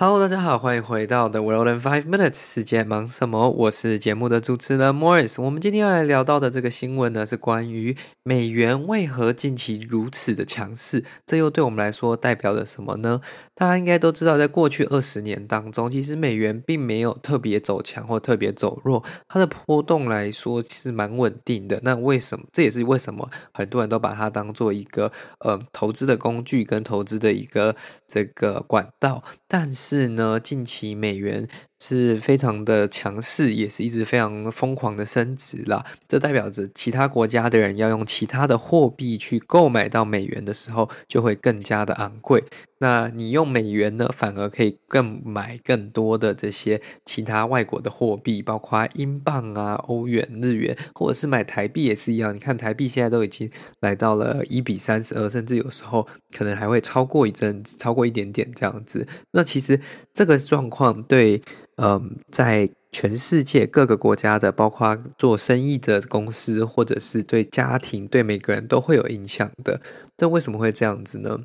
Hello，大家好，欢迎回到 The World in Five Minutes。世界忙什么？我是节目的主持人 Morris。我们今天要来聊到的这个新闻呢，是关于美元为何近期如此的强势？这又对我们来说代表着什么呢？大家应该都知道，在过去二十年当中，其实美元并没有特别走强或特别走弱，它的波动来说其实蛮稳定的。那为什么？这也是为什么很多人都把它当做一个呃投资的工具跟投资的一个这个管道，但是。是呢，近期美元是非常的强势，也是一直非常疯狂的升值啦。这代表着其他国家的人要用其他的货币去购买到美元的时候，就会更加的昂贵。那你用美元呢，反而可以更买更多的这些其他外国的货币，包括英镑啊、欧元、日元，或者是买台币也是一样。你看台币现在都已经来到了一比三十二，甚至有时候可能还会超过一阵，超过一点点这样子。那其实这个状况对，嗯，在全世界各个国家的，包括做生意的公司，或者是对家庭、对每个人都会有影响的。这为什么会这样子呢？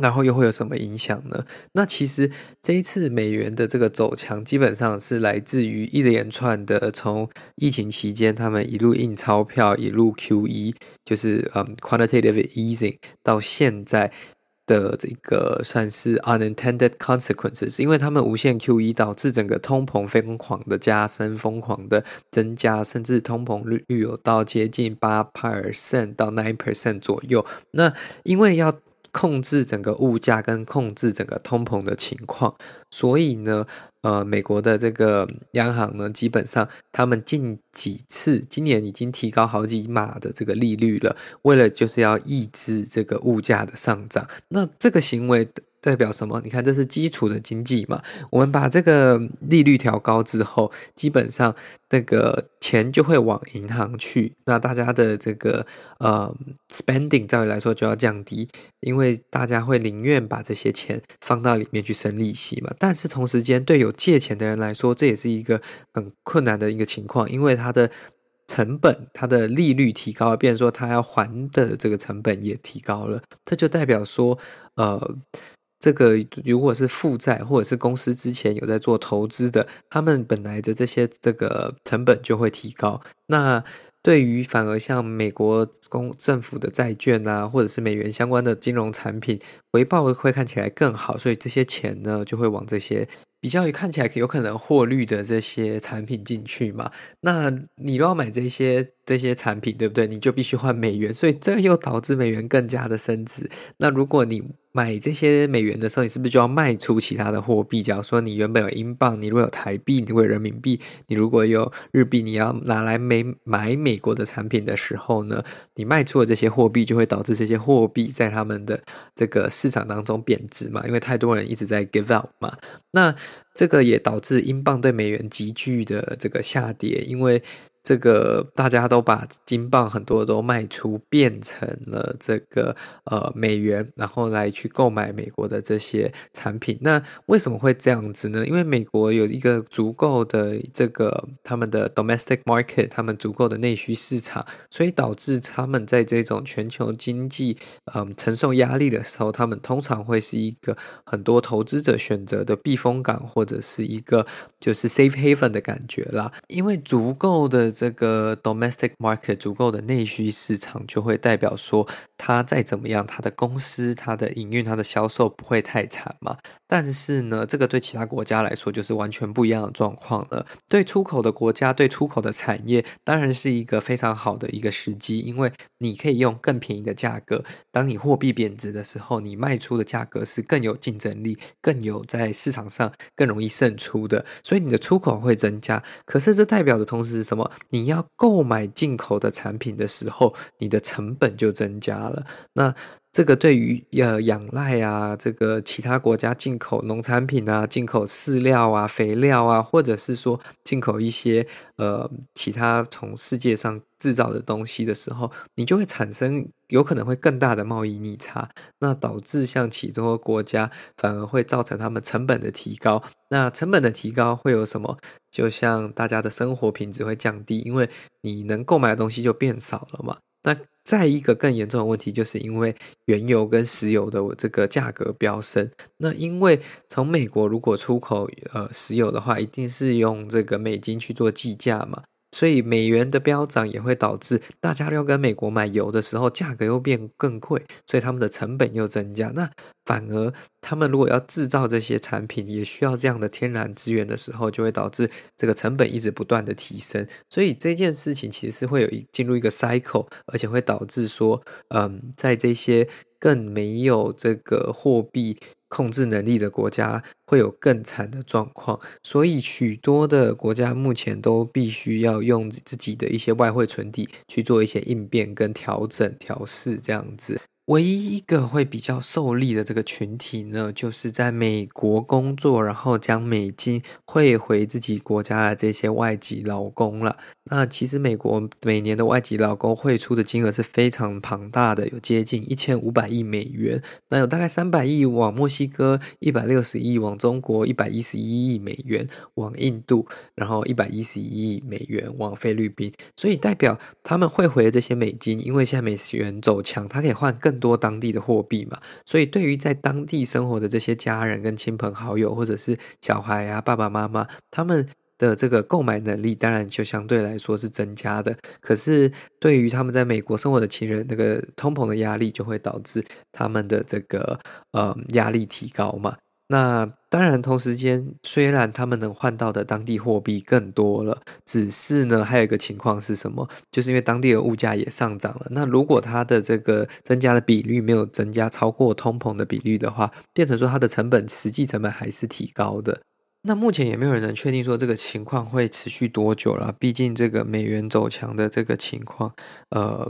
然后又会有什么影响呢？那其实这一次美元的这个走强，基本上是来自于一连串的从疫情期间他们一路印钞票，一路 QE，就是嗯 quantitative easing，到现在的这个算是 unintended consequences，因为他们无限 QE 导致整个通膨疯狂的加深，疯狂的增加，甚至通膨率有到接近八 percent 到 nine percent 左右。那因为要控制整个物价跟控制整个通膨的情况，所以呢，呃，美国的这个央行呢，基本上他们近几次今年已经提高好几码的这个利率了，为了就是要抑制这个物价的上涨。那这个行为代表什么？你看，这是基础的经济嘛。我们把这个利率调高之后，基本上那个钱就会往银行去。那大家的这个呃 spending，照理来说就要降低，因为大家会宁愿把这些钱放到里面去生利息嘛。但是同时间，对有借钱的人来说，这也是一个很困难的一个情况，因为他的成本、他的利率提高了，变成说他要还的这个成本也提高了。这就代表说，呃。这个如果是负债或者是公司之前有在做投资的，他们本来的这些这个成本就会提高。那对于反而像美国公政府的债券啊，或者是美元相关的金融产品，回报会看起来更好，所以这些钱呢就会往这些比较看起来有可能获利的这些产品进去嘛。那你都要买这些这些产品，对不对？你就必须换美元，所以这又导致美元更加的升值。那如果你买这些美元的时候，你是不是就要卖出其他的货币？假如说你原本有英镑，你如果有台币，你如果有人民币，你如果有日币，你要拿来美买美美国的产品的时候呢，你卖出了这些货币就会导致这些货币在他们的这个市场当中贬值嘛，因为太多人一直在 give out 嘛。那这个也导致英镑对美元急剧的这个下跌，因为。这个大家都把金镑很多都卖出，变成了这个呃美元，然后来去购买美国的这些产品。那为什么会这样子呢？因为美国有一个足够的这个他们的 domestic market，他们足够的内需市场，所以导致他们在这种全球经济嗯、承受压力的时候，他们通常会是一个很多投资者选择的避风港，或者是一个就是 safe haven 的感觉啦。因为足够的。这个 domestic market 足够的内需市场，就会代表说，它再怎么样，它的公司、它的营运、它的销售不会太惨嘛。但是呢，这个对其他国家来说就是完全不一样的状况了。对出口的国家、对出口的产业，当然是一个非常好的一个时机，因为你可以用更便宜的价格，当你货币贬值的时候，你卖出的价格是更有竞争力、更有在市场上更容易胜出的，所以你的出口会增加。可是这代表的同时是什么？你要购买进口的产品的时候，你的成本就增加了。那这个对于呃仰赖啊，这个其他国家进口农产品啊、进口饲料啊、肥料啊，或者是说进口一些呃其他从世界上制造的东西的时候，你就会产生有可能会更大的贸易逆差，那导致像许多国家反而会造成他们成本的提高。那成本的提高会有什么？就像大家的生活品质会降低，因为你能购买的东西就变少了嘛。那再一个更严重的问题，就是因为原油跟石油的这个价格飙升。那因为从美国如果出口呃石油的话，一定是用这个美金去做计价嘛。所以美元的飙涨也会导致大家要跟美国买油的时候，价格又变更贵，所以他们的成本又增加。那反而他们如果要制造这些产品，也需要这样的天然资源的时候，就会导致这个成本一直不断的提升。所以这件事情其实是会有一进入一个 cycle，而且会导致说，嗯，在这些更没有这个货币。控制能力的国家会有更惨的状况，所以许多的国家目前都必须要用自己的一些外汇存底去做一些应变跟调整、调试这样子。唯一一个会比较受利的这个群体呢，就是在美国工作，然后将美金汇回自己国家的这些外籍劳工了。那其实美国每年的外籍劳工汇出的金额是非常庞大的，有接近一千五百亿美元。那有大概三百亿往墨西哥，一百六十亿往中国，一百一十一亿美元往印度，然后一百一十一亿美元往菲律宾。所以代表他们汇回的这些美金，因为现在美元走强，它可以换更多当地的货币嘛，所以对于在当地生活的这些家人跟亲朋好友，或者是小孩啊、爸爸妈妈，他们的这个购买能力当然就相对来说是增加的。可是对于他们在美国生活的亲人，那个通膨的压力就会导致他们的这个呃压力提高嘛。那当然，同时间虽然他们能换到的当地货币更多了，只是呢，还有一个情况是什么？就是因为当地的物价也上涨了。那如果它的这个增加的比率没有增加超过通膨的比率的话，变成说它的成本实际成本还是提高的。那目前也没有人能确定说这个情况会持续多久了。毕竟这个美元走强的这个情况，呃。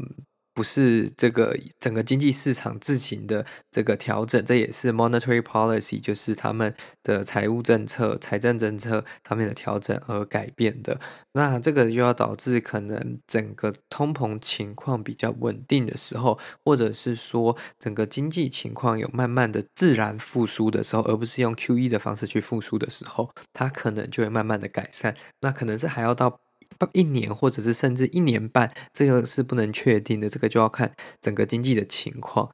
不是这个整个经济市场自行的这个调整，这也是 monetary policy，就是他们的财务政策、财政政策上面的调整而改变的。那这个就要导致可能整个通膨情况比较稳定的时候，或者是说整个经济情况有慢慢的自然复苏的时候，而不是用 QE 的方式去复苏的时候，它可能就会慢慢的改善。那可能是还要到。一年或者是甚至一年半，这个是不能确定的，这个就要看整个经济的情况。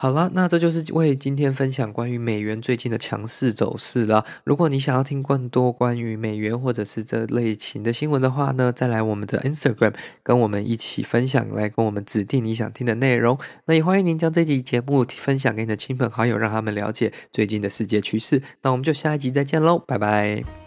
好了，那这就是为今天分享关于美元最近的强势走势了。如果你想要听更多关于美元或者是这类型的新闻的话呢，再来我们的 Instagram 跟我们一起分享，来跟我们指定你想听的内容。那也欢迎您将这集节目分享给你的亲朋好友，让他们了解最近的世界趋势。那我们就下一集再见喽，拜拜。